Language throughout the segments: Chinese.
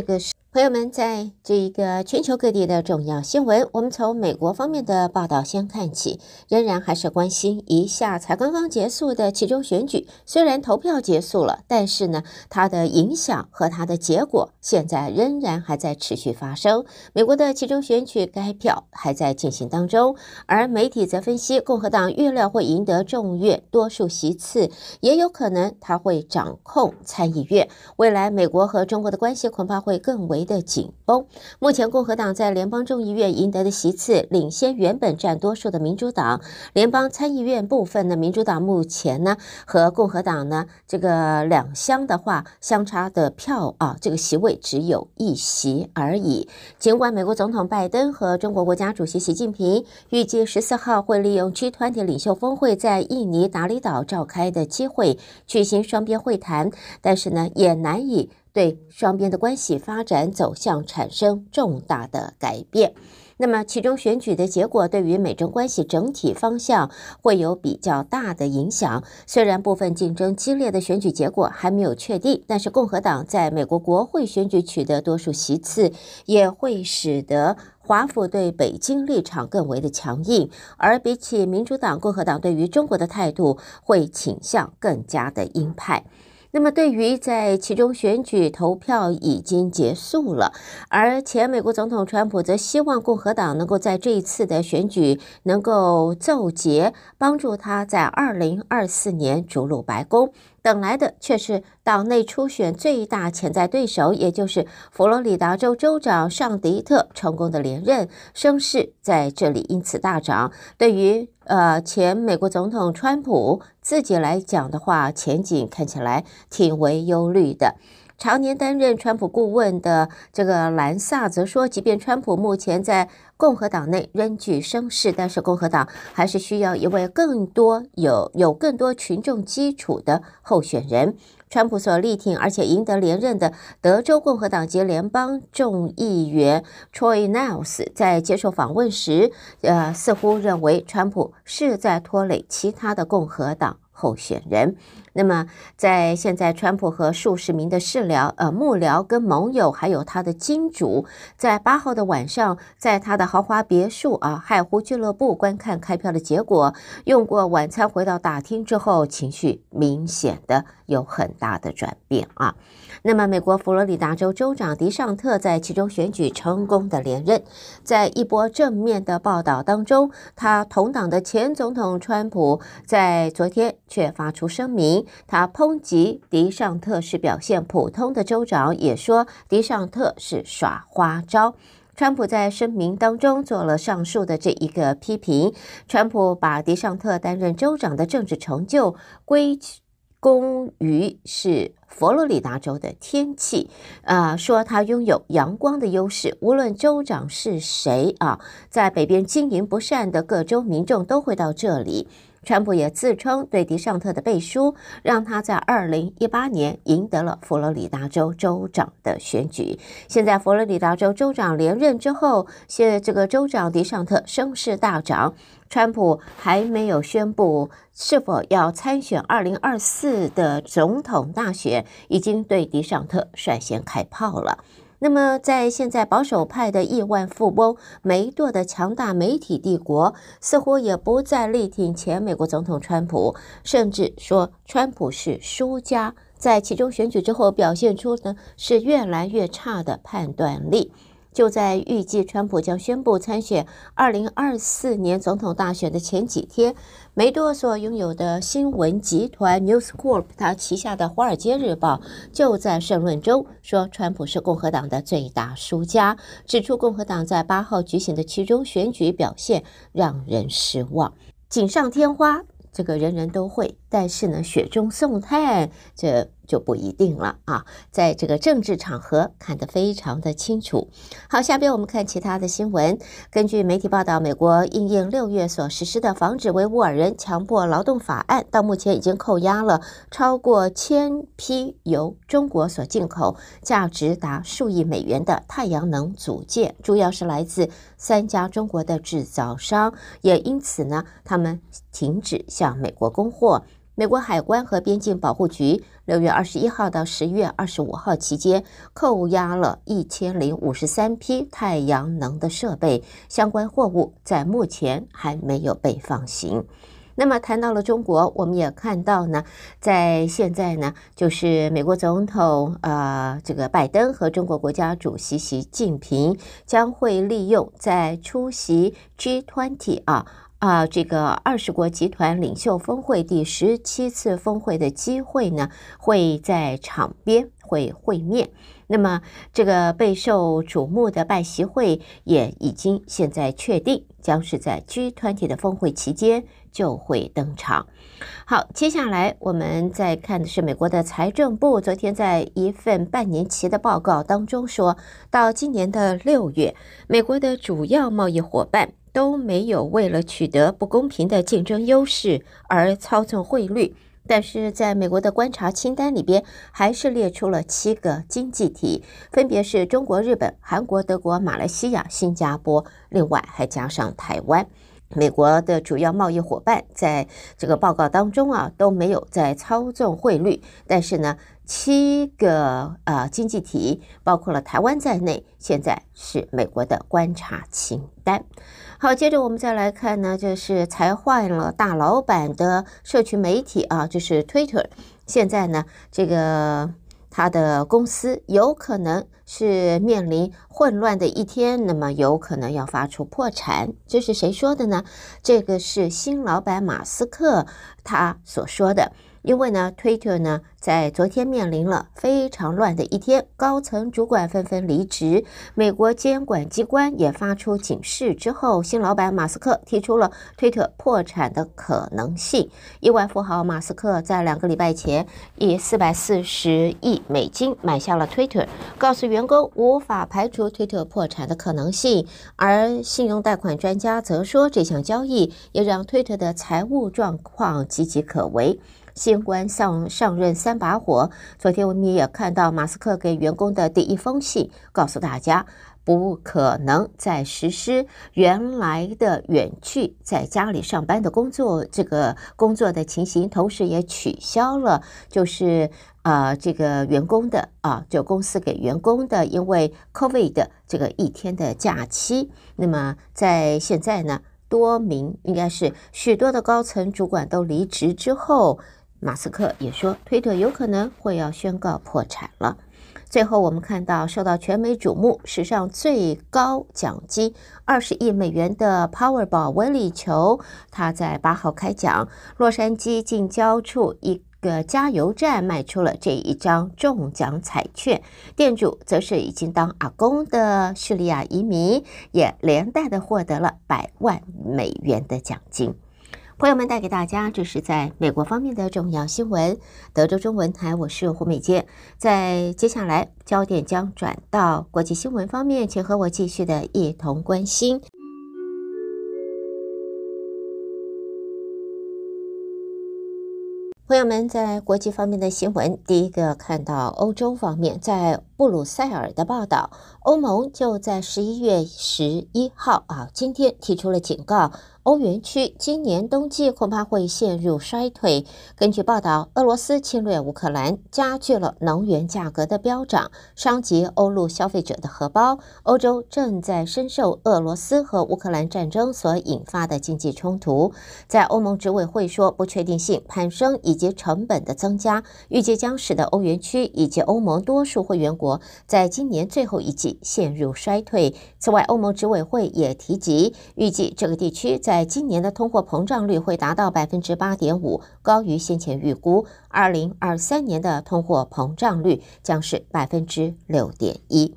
这个是。朋友们，在这一个全球各地的重要新闻，我们从美国方面的报道先看起，仍然还是关心一下才刚刚结束的期中选举。虽然投票结束了，但是呢，它的影响和它的结果现在仍然还在持续发生。美国的期中选举该票还在进行当中，而媒体则分析，共和党预料会赢得众院多数席次，也有可能他会掌控参议院。未来美国和中国的关系恐怕会更为的紧绷。目前，共和党在联邦众议院赢得的席次领先原本占多数的民主党。联邦参议院部分的民主党目前呢和共和党呢这个两厢的话相差的票啊，这个席位只有一席而已。尽管美国总统拜登和中国国家主席习近平预计十四号会利用 G20 领袖峰会在印尼达里岛召开的机会举行双边会谈，但是呢也难以。对双边的关系发展走向产生重大的改变。那么，其中选举的结果对于美中关系整体方向会有比较大的影响。虽然部分竞争激烈的选举结果还没有确定，但是共和党在美国国会选举取得多数席次，也会使得华府对北京立场更为的强硬。而比起民主党，共和党对于中国的态度会倾向更加的鹰派。那么，对于在其中选举投票已经结束了，而前美国总统川普则希望共和党能够在这一次的选举能够奏捷，帮助他在二零二四年逐鹿白宫。等来的却是党内初选最大潜在对手，也就是佛罗里达州州长尚迪特成功的连任，声势在这里因此大涨。对于呃前美国总统川普自己来讲的话，前景看起来挺为忧虑的。常年担任川普顾问的这个兰萨则说，即便川普目前在共和党内仍具声势，但是共和党还是需要一位更多有有更多群众基础的候选人。川普所力挺而且赢得连任的德州共和党籍联邦众议员 Troy Nehls 在接受访问时，呃，似乎认为川普是在拖累其他的共和党候选人。那么，在现在，川普和数十名的事僚、呃幕僚跟盟友，还有他的金主，在八号的晚上，在他的豪华别墅啊海湖俱乐部观看开票的结果。用过晚餐回到大厅之后，情绪明显的有很大的转变啊。那么，美国佛罗里达州州长迪尚特在其中选举成功的连任，在一波正面的报道当中，他同党的前总统川普在昨天却发出声明，他抨击迪尚特是表现普通的州长，也说迪尚特是耍花招。川普在声明当中做了上述的这一个批评，川普把迪尚特担任州长的政治成就归功于是。佛罗里达州的天气，啊、说他拥有阳光的优势。无论州长是谁啊，在北边经营不善的各州民众都会到这里。川普也自称对迪尚特的背书，让他在二零一八年赢得了佛罗里达州州长的选举。现在佛罗里达州州长连任之后，现在这个州长迪尚特声势大涨。川普还没有宣布是否要参选二零二四的总统大选，已经对迪尚特率先开炮了。那么，在现在保守派的亿万富翁梅多的强大媒体帝国，似乎也不再力挺前美国总统川普，甚至说川普是输家，在其中选举之后表现出的是越来越差的判断力。就在预计川普将宣布参选二零二四年总统大选的前几天，梅多所拥有的新闻集团 News Corp，他旗下的《华尔街日报》就在社论中说，川普是共和党的最大输家，指出共和党在八号举行的其中选举表现让人失望，锦上添花，这个人人都会，但是呢，雪中送炭这。就不一定了啊，在这个政治场合看得非常的清楚。好，下边我们看其他的新闻。根据媒体报道，美国应应六月所实施的防止维吾尔人强迫劳动法案，到目前已经扣押了超过千批由中国所进口、价值达数亿美元的太阳能组件，主要是来自三家中国的制造商，也因此呢，他们停止向美国供货。美国海关和边境保护局六月二十一号到十月二十五号期间扣押了一千零五十三批太阳能的设备，相关货物在目前还没有被放行。那么谈到了中国，我们也看到呢，在现在呢，就是美国总统呃这个拜登和中国国家主席习近平将会利用在出席 G20 啊。啊，这个二十国集团领袖峰会第十七次峰会的机会呢，会在场边会会面。那么，这个备受瞩目的拜习会也已经现在确定，将是在 G20 的峰会期间就会登场。好，接下来我们再看的是美国的财政部昨天在一份半年期的报告当中说，到今年的六月，美国的主要贸易伙伴。都没有为了取得不公平的竞争优势而操纵汇率，但是在美国的观察清单里边，还是列出了七个经济体，分别是中国、日本、韩国、德国、马来西亚、新加坡，另外还加上台湾。美国的主要贸易伙伴在这个报告当中啊，都没有在操纵汇率，但是呢，七个、呃、经济体，包括了台湾在内，现在是美国的观察清单。好，接着我们再来看呢，就是才换了大老板的社群媒体啊，就是 Twitter，现在呢，这个。他的公司有可能是面临混乱的一天，那么有可能要发出破产。这是谁说的呢？这个是新老板马斯克他所说的。因为呢，Twitter 呢在昨天面临了非常乱的一天，高层主管纷纷离职，美国监管机关也发出警示之后，新老板马斯克提出了推特破产的可能性。亿万富豪马斯克在两个礼拜前以四百四十亿美金买下了 Twitter，告诉员工无法排除推特破产的可能性。而信用贷款专家则说，这项交易也让推特的财务状况岌岌可危。新官上上任三把火，昨天我们也看到马斯克给员工的第一封信，告诉大家不可能再实施原来的远距在家里上班的工作这个工作的情形，同时也取消了就是啊、呃、这个员工的啊就公司给员工的因为 COVID 的这个一天的假期。那么在现在呢，多名应该是许多的高层主管都离职之后。马斯克也说，推特有可能会要宣告破产了。最后，我们看到受到全美瞩目、史上最高奖金二十亿美元的 Powerball 威力球，他在八号开奖，洛杉矶近郊处一个加油站卖出了这一张中奖彩券，店主则是已经当阿公的叙利亚移民，也连带的获得了百万美元的奖金。朋友们带给大家，这是在美国方面的重要新闻。德州中文台，我是胡美杰。在接下来，焦点将转到国际新闻方面，请和我继续的一同关心。朋友们，在国际方面的新闻，第一个看到欧洲方面，在布鲁塞尔的报道，欧盟就在十一月十一号啊，今天提出了警告。欧元区今年冬季恐怕会陷入衰退。根据报道，俄罗斯侵略乌克兰，加剧了能源价格的飙涨，伤及欧陆消费者的荷包。欧洲正在深受俄罗斯和乌克兰战争所引发的经济冲突。在欧盟执委会说，不确定性攀升以及成本的增加，预计将使得欧元区以及欧盟多数会员国在今年最后一季陷入衰退。此外，欧盟执委会也提及，预计这个地区在在今年的通货膨胀率会达到百分之八点五，高于先前预估。二零二三年的通货膨胀率将是百分之六点一。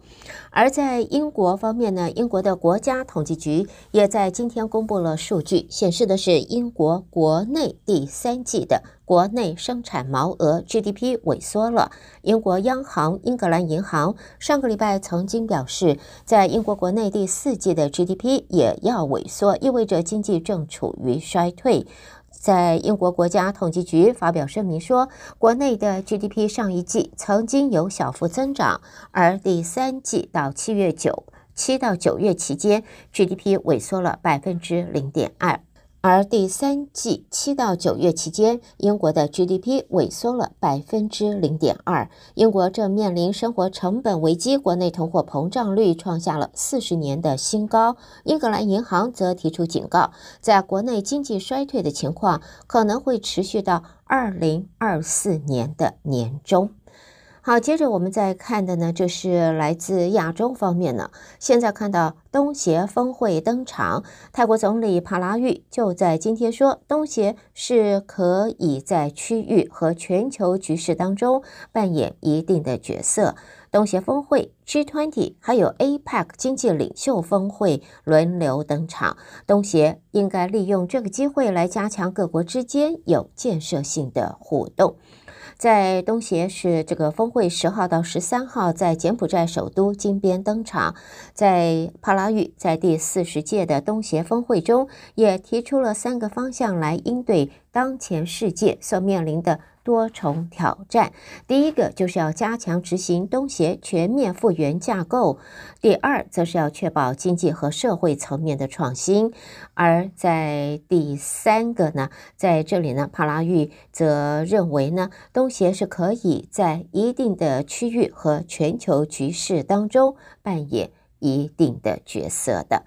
而在英国方面呢，英国的国家统计局也在今天公布了数据，显示的是英国国内第三季的国内生产毛额 GDP 萎缩了。英国央行英格兰银行上个礼拜曾经表示，在英国国内第四季的 GDP 也要萎缩，意味着经济正处于衰退。在英国国家统计局发表声明说，国内的 GDP 上一季曾经有小幅增长，而第三季到七月九七到九月期间，GDP 萎缩了百分之零点二。而第三季七到九月期间，英国的 GDP 萎缩了百分之零点二。英国正面临生活成本危机，国内通货膨胀率创下了四十年的新高。英格兰银行则提出警告，在国内经济衰退的情况可能会持续到二零二四年的年中。好，接着我们再看的呢，就是来自亚洲方面呢。现在看到东协峰会登场，泰国总理帕拉育就在今天说，东协是可以在区域和全球局势当中扮演一定的角色。东协峰会、G20 还有 APEC 经济领袖峰会轮流登场，东协应该利用这个机会来加强各国之间有建设性的互动。在东协是这个峰会十号到十三号在柬埔寨首都金边登场，在帕拉育在第四十届的东协峰会中也提出了三个方向来应对当前世界所面临的。多重挑战。第一个就是要加强执行东协全面复原架构；第二，则是要确保经济和社会层面的创新；而在第三个呢，在这里呢，帕拉育则认为呢，东协是可以在一定的区域和全球局势当中扮演一定的角色的。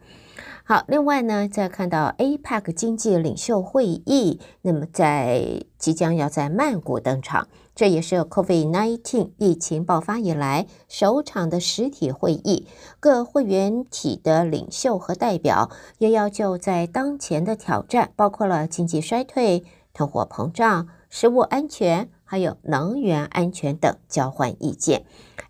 好，另外呢，再看到 APEC 经济领袖会议，那么在即将要在曼谷登场，这也是 COVID-19 疫情爆发以来首场的实体会议。各会员体的领袖和代表也要就在当前的挑战，包括了经济衰退、通货膨胀、食物安全，还有能源安全等交换意见。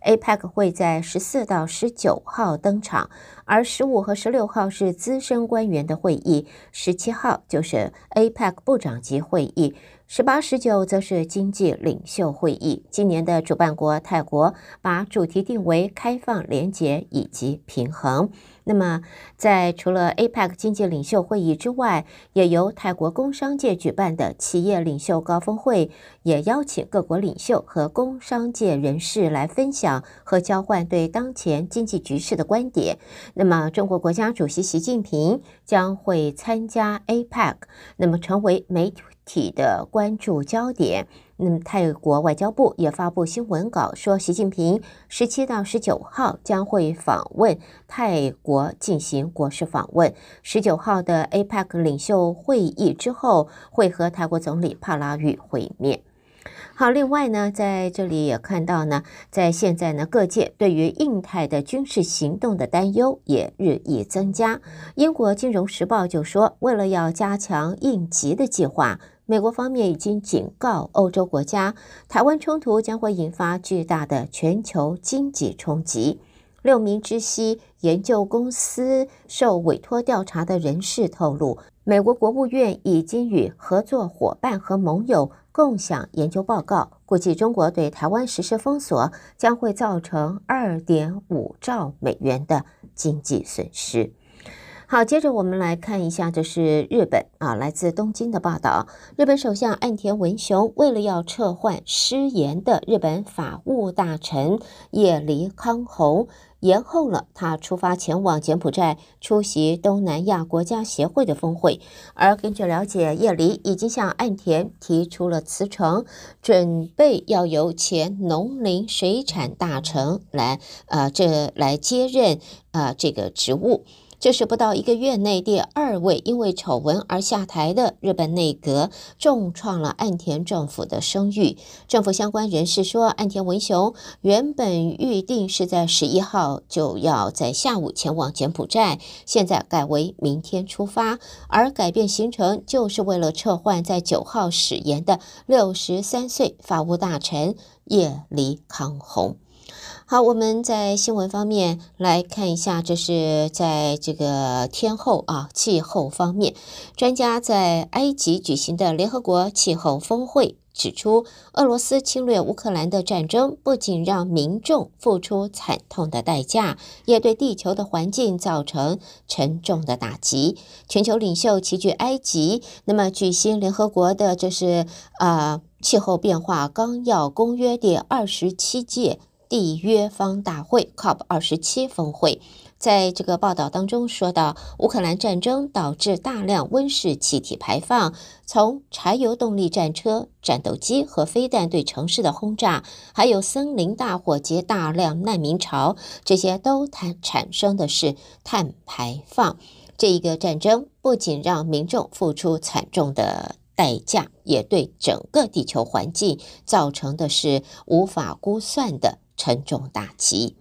APEC 会在十四到十九号登场，而十五和十六号是资深官员的会议，十七号就是 APEC 部长级会议。十八、十九则是经济领袖会议。今年的主办国泰国把主题定为开放、连结以及平衡。那么，在除了 APEC 经济领袖会议之外，也由泰国工商界举办的企业领袖高峰会，也邀请各国领袖和工商界人士来分享和交换对当前经济局势的观点。那么，中国国家主席习近平将会参加 APEC，那么成为媒体。体的关注焦点。那么，泰国外交部也发布新闻稿说，习近平十七到十九号将会访问泰国进行国事访问。十九号的 APEC 领袖会议之后，会和泰国总理帕拉育会面。好，另外呢，在这里也看到呢，在现在呢，各界对于印太的军事行动的担忧也日益增加。英国金融时报就说，为了要加强应急的计划，美国方面已经警告欧洲国家，台湾冲突将会引发巨大的全球经济冲击。六名知悉研究公司受委托调查的人士透露，美国国务院已经与合作伙伴和盟友。共享研究报告估计，中国对台湾实施封锁将会造成二点五兆美元的经济损失。好，接着我们来看一下，这是日本啊，来自东京的报道。日本首相岸田文雄为了要撤换失言的日本法务大臣叶梨康弘。延后了他出发前往柬埔寨出席东南亚国家协会的峰会，而根据了解，叶梨已经向岸田提出了辞呈，准备要由前农林水产大臣来，呃，这来接任，呃，这个职务。这是不到一个月内第二位因为丑闻而下台的日本内阁，重创了岸田政府的声誉。政府相关人士说，岸田文雄原本预定是在十一号就要在下午前往柬埔寨，现在改为明天出发，而改变行程就是为了撤换在九号矢言的六十三岁法务大臣叶梨康弘。好，我们在新闻方面来看一下，这是在这个天候啊，气候方面，专家在埃及举行的联合国气候峰会指出，俄罗斯侵略乌克兰的战争不仅让民众付出惨痛的代价，也对地球的环境造成沉重的打击。全球领袖齐聚埃及，那么举行联合国的这是啊气候变化纲要公约第二十七届。缔约方大会 COP 二十七峰会在这个报道当中说到，乌克兰战争导致大量温室气体排放，从柴油动力战车、战斗机和飞弹对城市的轰炸，还有森林大火及大量难民潮，这些都产产生的是碳排放。这一个战争不仅让民众付出惨重的代价，也对整个地球环境造成的是无法估算的沉重打击。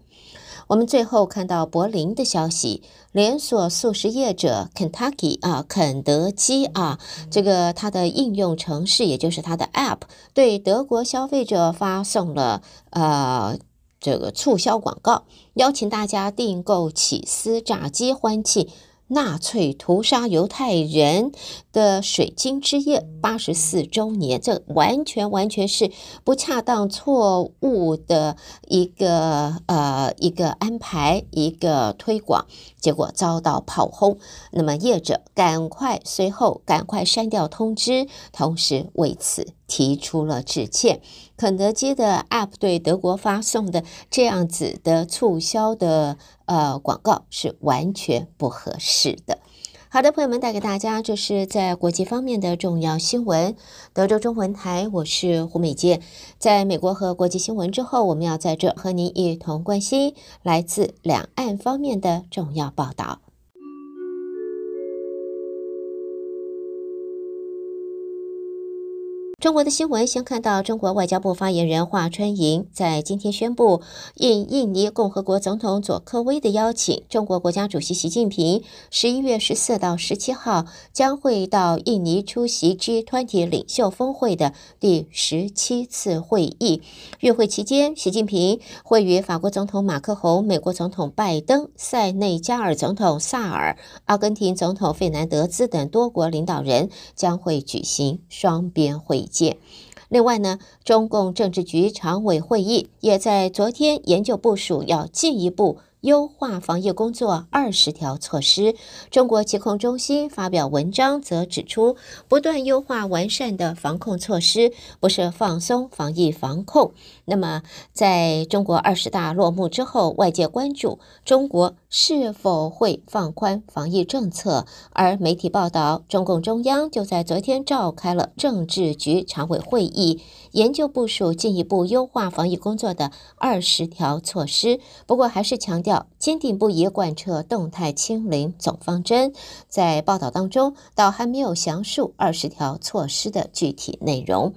我们最后看到柏林的消息，连锁素食业者 Kentucky 啊，肯德基啊，这个它的应用程式，也就是它的 App，对德国消费者发送了呃这个促销广告，邀请大家订购起司炸鸡，欢庆。纳粹屠杀犹太人的水晶之夜八十四周年，这完全完全是不恰当、错误的一个呃一个安排，一个推广，结果遭到炮轰。那么业者赶快随后赶快删掉通知，同时为此提出了致歉。肯德基的 App 对德国发送的这样子的促销的呃广告是完全不合适的。好的，朋友们，带给大家这是在国际方面的重要新闻。德州中文台，我是胡美杰。在美国和国际新闻之后，我们要在这和您一同关心来自两岸方面的重要报道。中国的新闻，先看到中国外交部发言人华春莹在今天宣布，应印尼共和国总统佐科威的邀请，中国国家主席习近平十一月十四到十七号将会到印尼出席 G20 领袖峰会的第十七次会议。与会期间，习近平会与法国总统马克宏、美国总统拜登、塞内加尔总统萨尔、阿根廷总统费南德兹等多国领导人将会举行双边会议。另外呢，中共政治局常委会议也在昨天研究部署，要进一步。优化防疫工作二十条措施，中国疾控中心发表文章则指出，不断优化完善的防控措施不是放松防疫防控。那么，在中国二十大落幕之后，外界关注中国是否会放宽防疫政策，而媒体报道，中共中央就在昨天召开了政治局常委会议，研究部署进一步优化防疫工作的二十条措施。不过，还是强调。坚定不移贯彻动态清零总方针，在报道当中，倒还没有详述二十条措施的具体内容。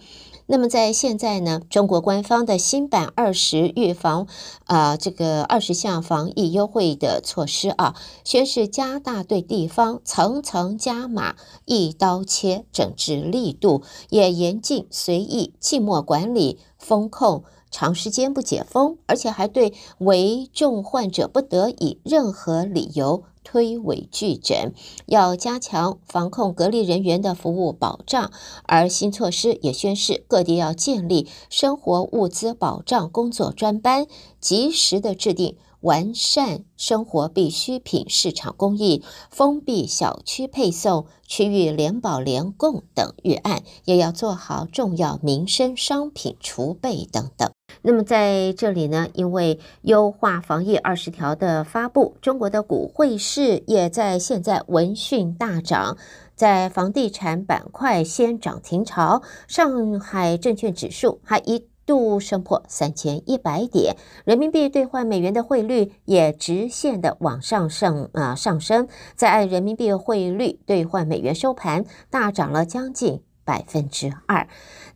那么在现在呢，中国官方的新版二十预防啊、这个二十项防疫优惠的措施啊，宣示加大对地方层层加码、一刀切整治力度，也严禁随意静默管理封控。长时间不解封，而且还对危重患者不得以任何理由推诿拒诊，要加强防控隔离人员的服务保障。而新措施也宣示，各地要建立生活物资保障工作专班，及时的制定。完善生活必需品市场供应，封闭小区配送、区域联保联供等预案，也要做好重要民生商品储备等等。那么在这里呢，因为优化防疫二十条的发布，中国的股汇市也在现在闻讯大涨，在房地产板块先涨停潮，上海证券指数还一。度升破三千一百点，人民币兑换美元的汇率也直线的往上升啊上升，在按人民币汇率兑换美元收盘大涨了将近百分之二。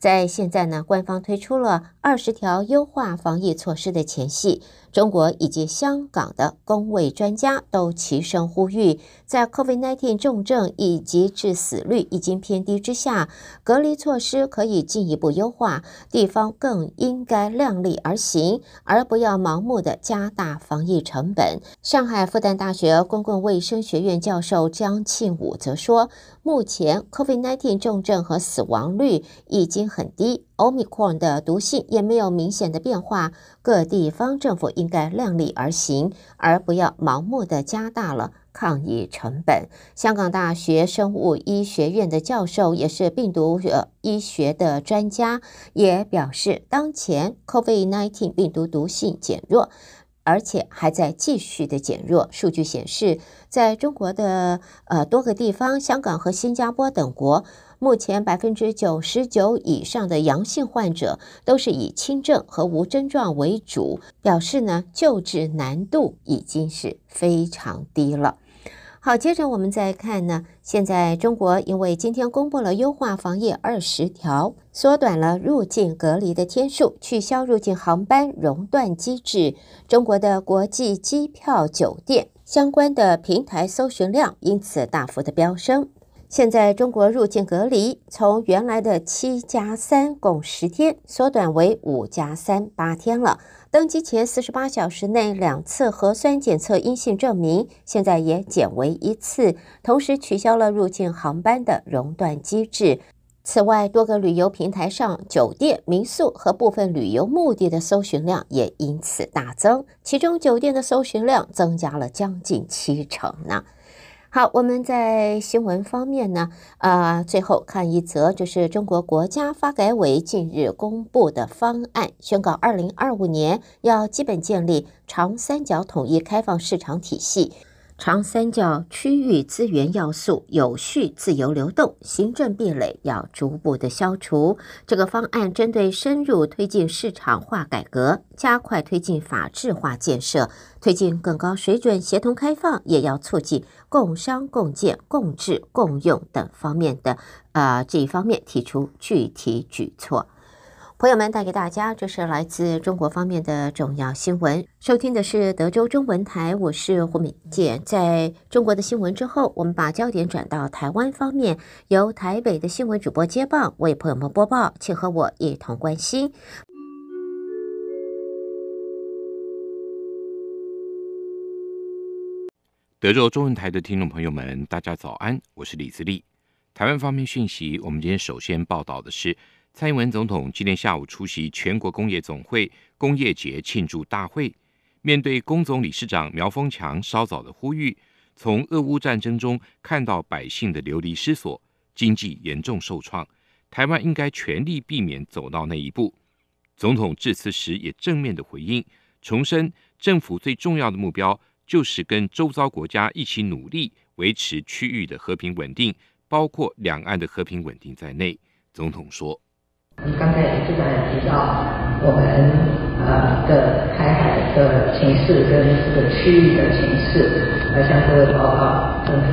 在现在呢，官方推出了二十条优化防疫措施的前戏，中国以及香港的公卫专家都齐声呼吁，在 COVID-19 重症以及致死率已经偏低之下，隔离措施可以进一步优化，地方更应该量力而行，而不要盲目的加大防疫成本。上海复旦大学公共卫生学院教授张庆武则说，目前 COVID-19 重症和死亡率已经很低，Omicron 的毒性也没有明显的变化。各地方政府应该量力而行，而不要盲目的加大了抗疫成本。香港大学生物医学院的教授，也是病毒呃医学的专家，也表示，当前 COVID-19 病毒毒性减弱。而且还在继续的减弱。数据显示，在中国的呃多个地方，香港和新加坡等国，目前百分之九十九以上的阳性患者都是以轻症和无症状为主，表示呢救治难度已经是非常低了。好，接着我们再看呢。现在中国因为今天公布了优化防疫二十条，缩短了入境隔离的天数，取消入境航班熔断机制，中国的国际机票、酒店相关的平台搜寻量因此大幅的飙升。现在中国入境隔离从原来的七加三共十天，缩短为五加三八天了。登机前四十八小时内两次核酸检测阴性证明，现在也减为一次。同时取消了入境航班的熔断机制。此外，多个旅游平台上酒店、民宿和部分旅游目的的搜寻量也因此大增，其中酒店的搜寻量增加了将近七成呢。好，我们在新闻方面呢，啊、最后看一则，就是中国国家发改委近日公布的方案，宣告二零二五年要基本建立长三角统一开放市场体系。长三角区域资源要素有序自由流动，行政壁垒要逐步的消除。这个方案针对深入推进市场化改革，加快推进法治化建设，推进更高水准协同开放，也要促进共商共建、共治共用等方面的、呃、这一方面提出具体举措。朋友们，带给大家，这是来自中国方面的重要新闻。收听的是德州中文台，我是胡敏健。在中国的新闻之后，我们把焦点转到台湾方面，由台北的新闻主播接棒为朋友们播报，请和我一同关心。德州中文台的听众朋友们，大家早安，我是李自立。台湾方面讯息，我们今天首先报道的是。蔡英文总统今天下午出席全国工业总会工业节庆祝大会，面对工总理事长苗丰强稍早的呼吁，从俄乌战争中看到百姓的流离失所，经济严重受创，台湾应该全力避免走到那一步。总统致辞时也正面的回应，重申政府最重要的目标就是跟周遭国家一起努力维持区域的和平稳定，包括两岸的和平稳定在内。总统说。你刚才市长也提到，我们呃的台海的情势跟这个区域的情势，来向各位报告，政府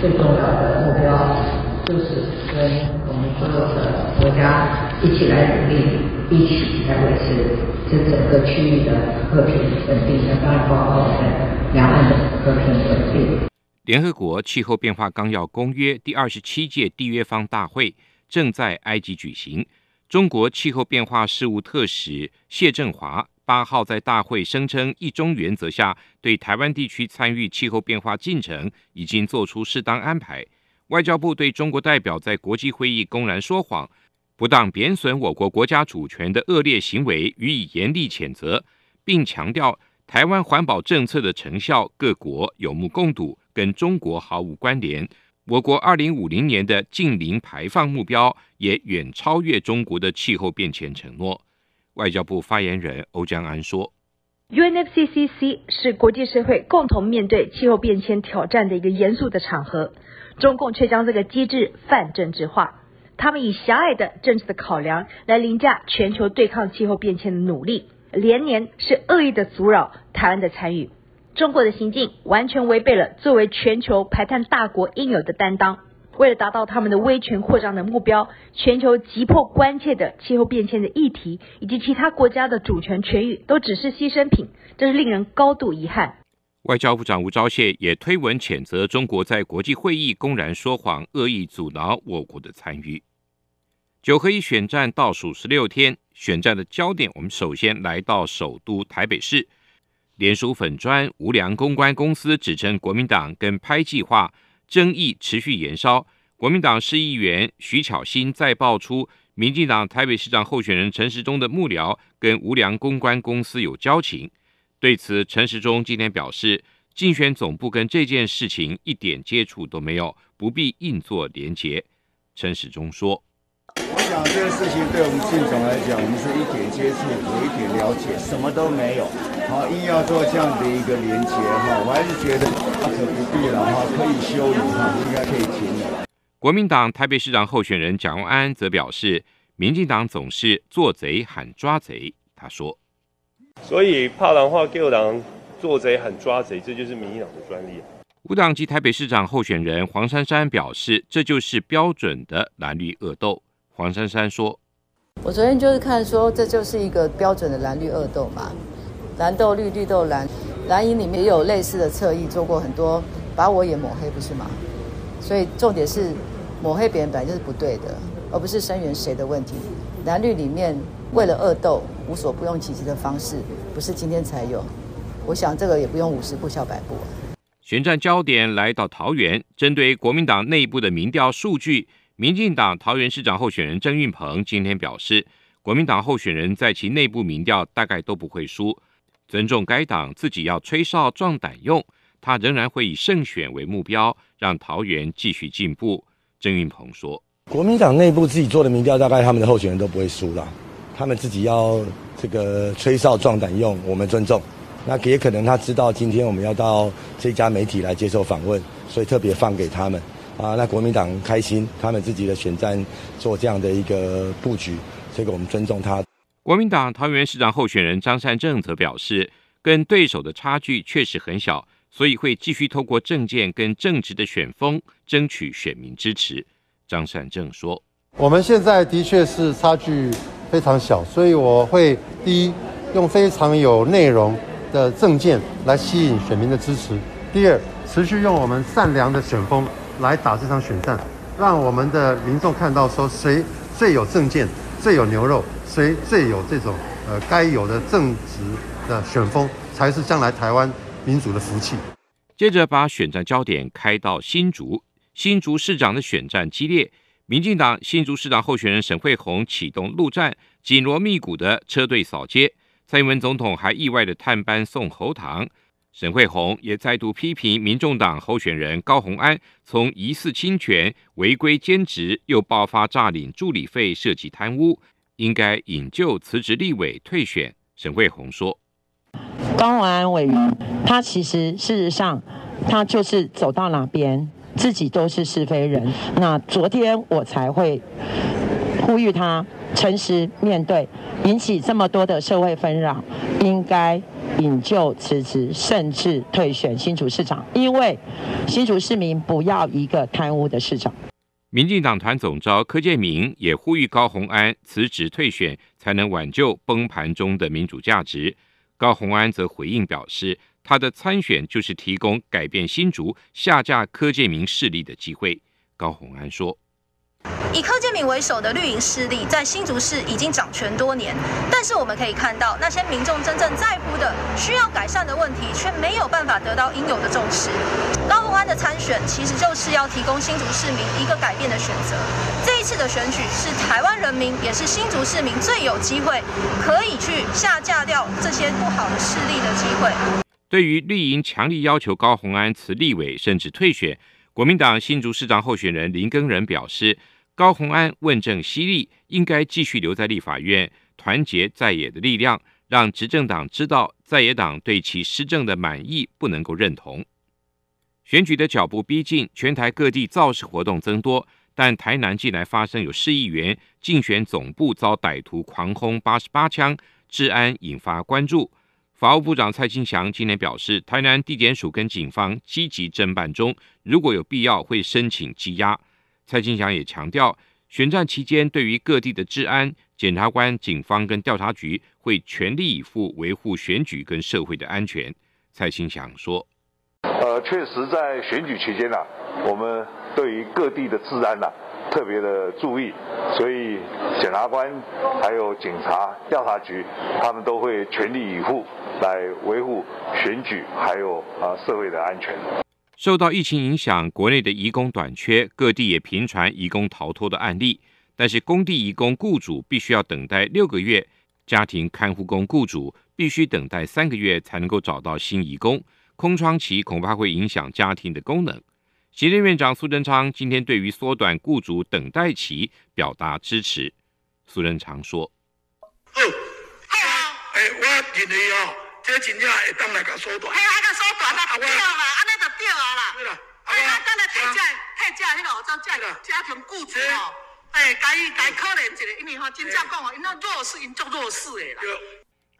最重要的目标就是跟我们所有的国家一起来努力，一起来维持这整个区域的和平稳定，当然包括我们两岸的和平稳定。联合国气候变化纲要公约第二十七届缔约方大会正在埃及举行。中国气候变化事务特使谢振华八号在大会声称，一中原则下对台湾地区参与气候变化进程已经做出适当安排。外交部对中国代表在国际会议公然说谎、不当贬损我国国家主权的恶劣行为予以严厉谴责，并强调台湾环保政策的成效各国有目共睹，跟中国毫无关联。我国二零五零年的净零排放目标也远超越中国的气候变迁承诺。外交部发言人欧江安说：“UNFCCC 是国际社会共同面对气候变迁挑战的一个严肃的场合，中共却将这个机制泛政治化。他们以狭隘的政治的考量来凌驾全球对抗气候变迁的努力，连年是恶意的阻扰台湾的参与。”中国的行径完全违背了作为全球排碳大国应有的担当。为了达到他们的威权扩张的目标，全球急迫关切的气候变迁的议题以及其他国家的主权权益都只是牺牲品，这是令人高度遗憾。外交部长吴钊燮也推文谴责中国在国际会议公然说谎，恶意阻挠我国的参与。九合一选战倒数十六天，选战的焦点，我们首先来到首都台北市。脸书粉砖无良公关公司指称国民党跟拍计划争议持续延烧，国民党市议员徐巧芯再爆出民进党台北市长候选人陈时中的幕僚跟无良公关公司有交情。对此，陈时中今天表示，竞选总部跟这件事情一点接触都没有，不必硬做连结。陈时中说。想这个事情对我们信总来讲，我们是一点接触，有一点了解，什么都没有。好，硬要做这样的一个连接哈，我还是觉得大可不必了哈，可以休矣哈，应该可以停了。国民党台北市长候选人蒋万安则表示，民进党总是做贼喊抓贼。他说：“所以怕狼话，给狼做贼喊抓贼，这就是民进党的专利。”无党籍台北市长候选人黄珊珊表示：“这就是标准的蓝绿恶斗。”黄珊珊说：“我昨天就是看说，这就是一个标准的蓝绿恶斗嘛，蓝豆绿，绿豆蓝，蓝营里面也有类似的侧翼做过很多，把我也抹黑，不是吗？所以重点是抹黑别人本来就是不对的，而不是声援谁的问题。蓝绿里面。”为了恶斗，无所不用其极的方式，不是今天才有。我想这个也不用五十步笑百步。选战焦点来到桃园，针对国民党内部的民调数据，民进党桃园市长候选人郑运鹏今天表示，国民党候选人在其内部民调大概都不会输，尊重该党自己要吹哨壮胆用，他仍然会以胜选为目标，让桃园继续进步。郑运鹏说，国民党内部自己做的民调，大概他们的候选人都不会输了。他们自己要这个吹哨壮胆用，我们尊重。那也可能他知道今天我们要到这家媒体来接受访问，所以特别放给他们。啊，那国民党开心，他们自己的选战做这样的一个布局，这个我们尊重他。国民党桃园市长候选人张善政则表示，跟对手的差距确实很小，所以会继续透过政见跟政治的选风争取选民支持。张善政说：“我们现在的确是差距。”非常小，所以我会第一用非常有内容的政见来吸引选民的支持；第二，持续用我们善良的选风来打这场选战，让我们的民众看到说谁最有政见、最有牛肉，谁最有这种呃该有的正直的选风，才是将来台湾民主的福气。接着把选战焦点开到新竹，新竹市长的选战激烈。民进党新竹市长候选人沈慧虹启动陆战，紧锣密鼓的车队扫街。蔡英文总统还意外的探班送喉糖。沈慧虹也再度批评民众党候选人高虹安从疑似侵权、违规兼职，又爆发诈领助理费、涉及贪污，应该引咎辞职立委退选。沈慧虹说：“高虹安委员，他其实事实上，他就是走到哪边。”自己都是是非人，那昨天我才会呼吁他诚实面对，引起这么多的社会纷扰，应该引咎辞职，甚至退选新竹市长，因为新竹市民不要一个贪污的市长。民进党团总召柯建铭也呼吁高虹安辞职退选，才能挽救崩盘中的民主价值。高虹安则回应表示，他的参选就是提供改变新竹、下架柯建铭势力的机会。高虹安说。以柯建铭为首的绿营势力在新竹市已经掌权多年，但是我们可以看到，那些民众真正在乎的、需要改善的问题，却没有办法得到应有的重视。高虹安的参选，其实就是要提供新竹市民一个改变的选择。这一次的选举是台湾人民，也是新竹市民最有机会可以去下架掉这些不好的势力的机会。对于绿营强力要求高虹安辞立委甚至退选，国民党新竹市长候选人林根仁表示。高虹安问政犀利，应该继续留在立法院，团结在野的力量，让执政党知道在野党对其施政的满意不能够认同。选举的脚步逼近，全台各地造势活动增多，但台南近来发生有市议员竞选总部遭歹徒狂轰八十八枪，治安引发关注。法务部长蔡清祥今天表示，台南地检署跟警方积极侦办中，如果有必要会申请羁押。蔡清祥也强调，选战期间对于各地的治安，检察官、警方跟调查局会全力以赴维护选举跟社会的安全。蔡清祥说：“呃，确实在选举期间啊，我们对于各地的治安啊特别的注意，所以检察官还有警察、调查局，他们都会全力以赴来维护选举还有啊社会的安全。”受到疫情影响，国内的移工短缺，各地也频传移工逃脱的案例。但是工地移工雇主必须要等待六个月，家庭看护工雇主必须等待三个月才能够找到新移工，空窗期恐怕会影响家庭的功能。行政院长苏贞昌今天对于缩短雇主等待期表达支持。苏贞昌说：“哦，好啊，诶，我认为哦，这真正会当来个缩短，系啊，个缩短。对啦，哎呀，等来退价，退价迄个张价，家庭固执哦，哎，该该可怜一下，因为哈，真正讲哦，因那弱势，因做弱势的啦。”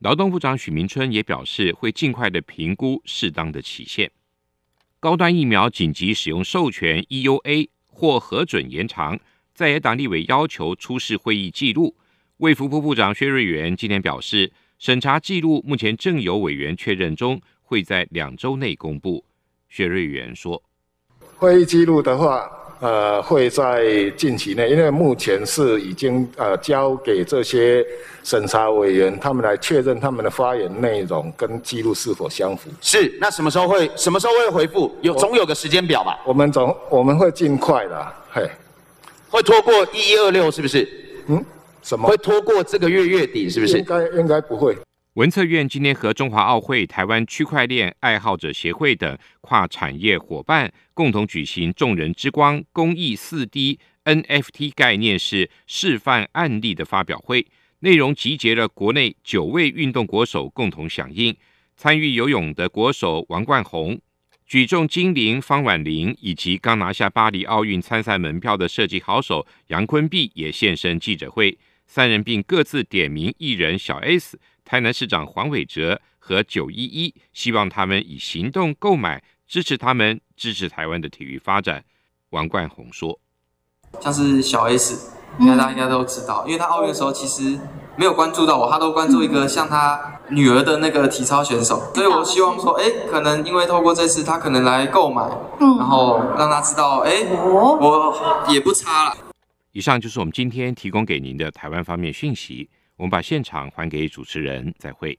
劳动部长许明春也表示，会尽快的评估适当的期限。高端疫苗紧急使用授权 （EUA） 或核准延长，在野党立委要求出示会议记录。卫福部部长薛瑞元今天表示，审查记录目前正有委员确认中，会在两周内公布。薛瑞元说：“会议记录的话，呃，会在近期内，因为目前是已经呃交给这些。”审查委员他们来确认他们的发言内容跟记录是否相符。是，那什么时候会什么时候会回复？有总有个时间表吧？我们总我们会尽快的，嘿，会拖过一一二六是不是？嗯，什么？会拖过这个月月底是不是？应该应该不会。文策院今天和中华奥会、台湾区块链爱好者协会等跨产业伙伴共同举行众人之光公益四 D NFT 概念式示范案例的发表会。内容集结了国内九位运动国手共同响应，参与游泳的国手王冠宏、举重精灵方婉玲，以及刚拿下巴黎奥运参赛门票的设计好手杨坤碧也现身记者会，三人并各自点名艺人小 S、台南市长黄伟哲和九一一，希望他们以行动购买，支持他们，支持台湾的体育发展。王冠宏说：“像是小 S。”应该大家应该都知道，因为他奥运的时候其实没有关注到我，他都关注一个像他女儿的那个体操选手，所以我希望说，哎，可能因为透过这次他可能来购买，然后让他知道，哎，我也不差了。以上就是我们今天提供给您的台湾方面讯息，我们把现场还给主持人，再会。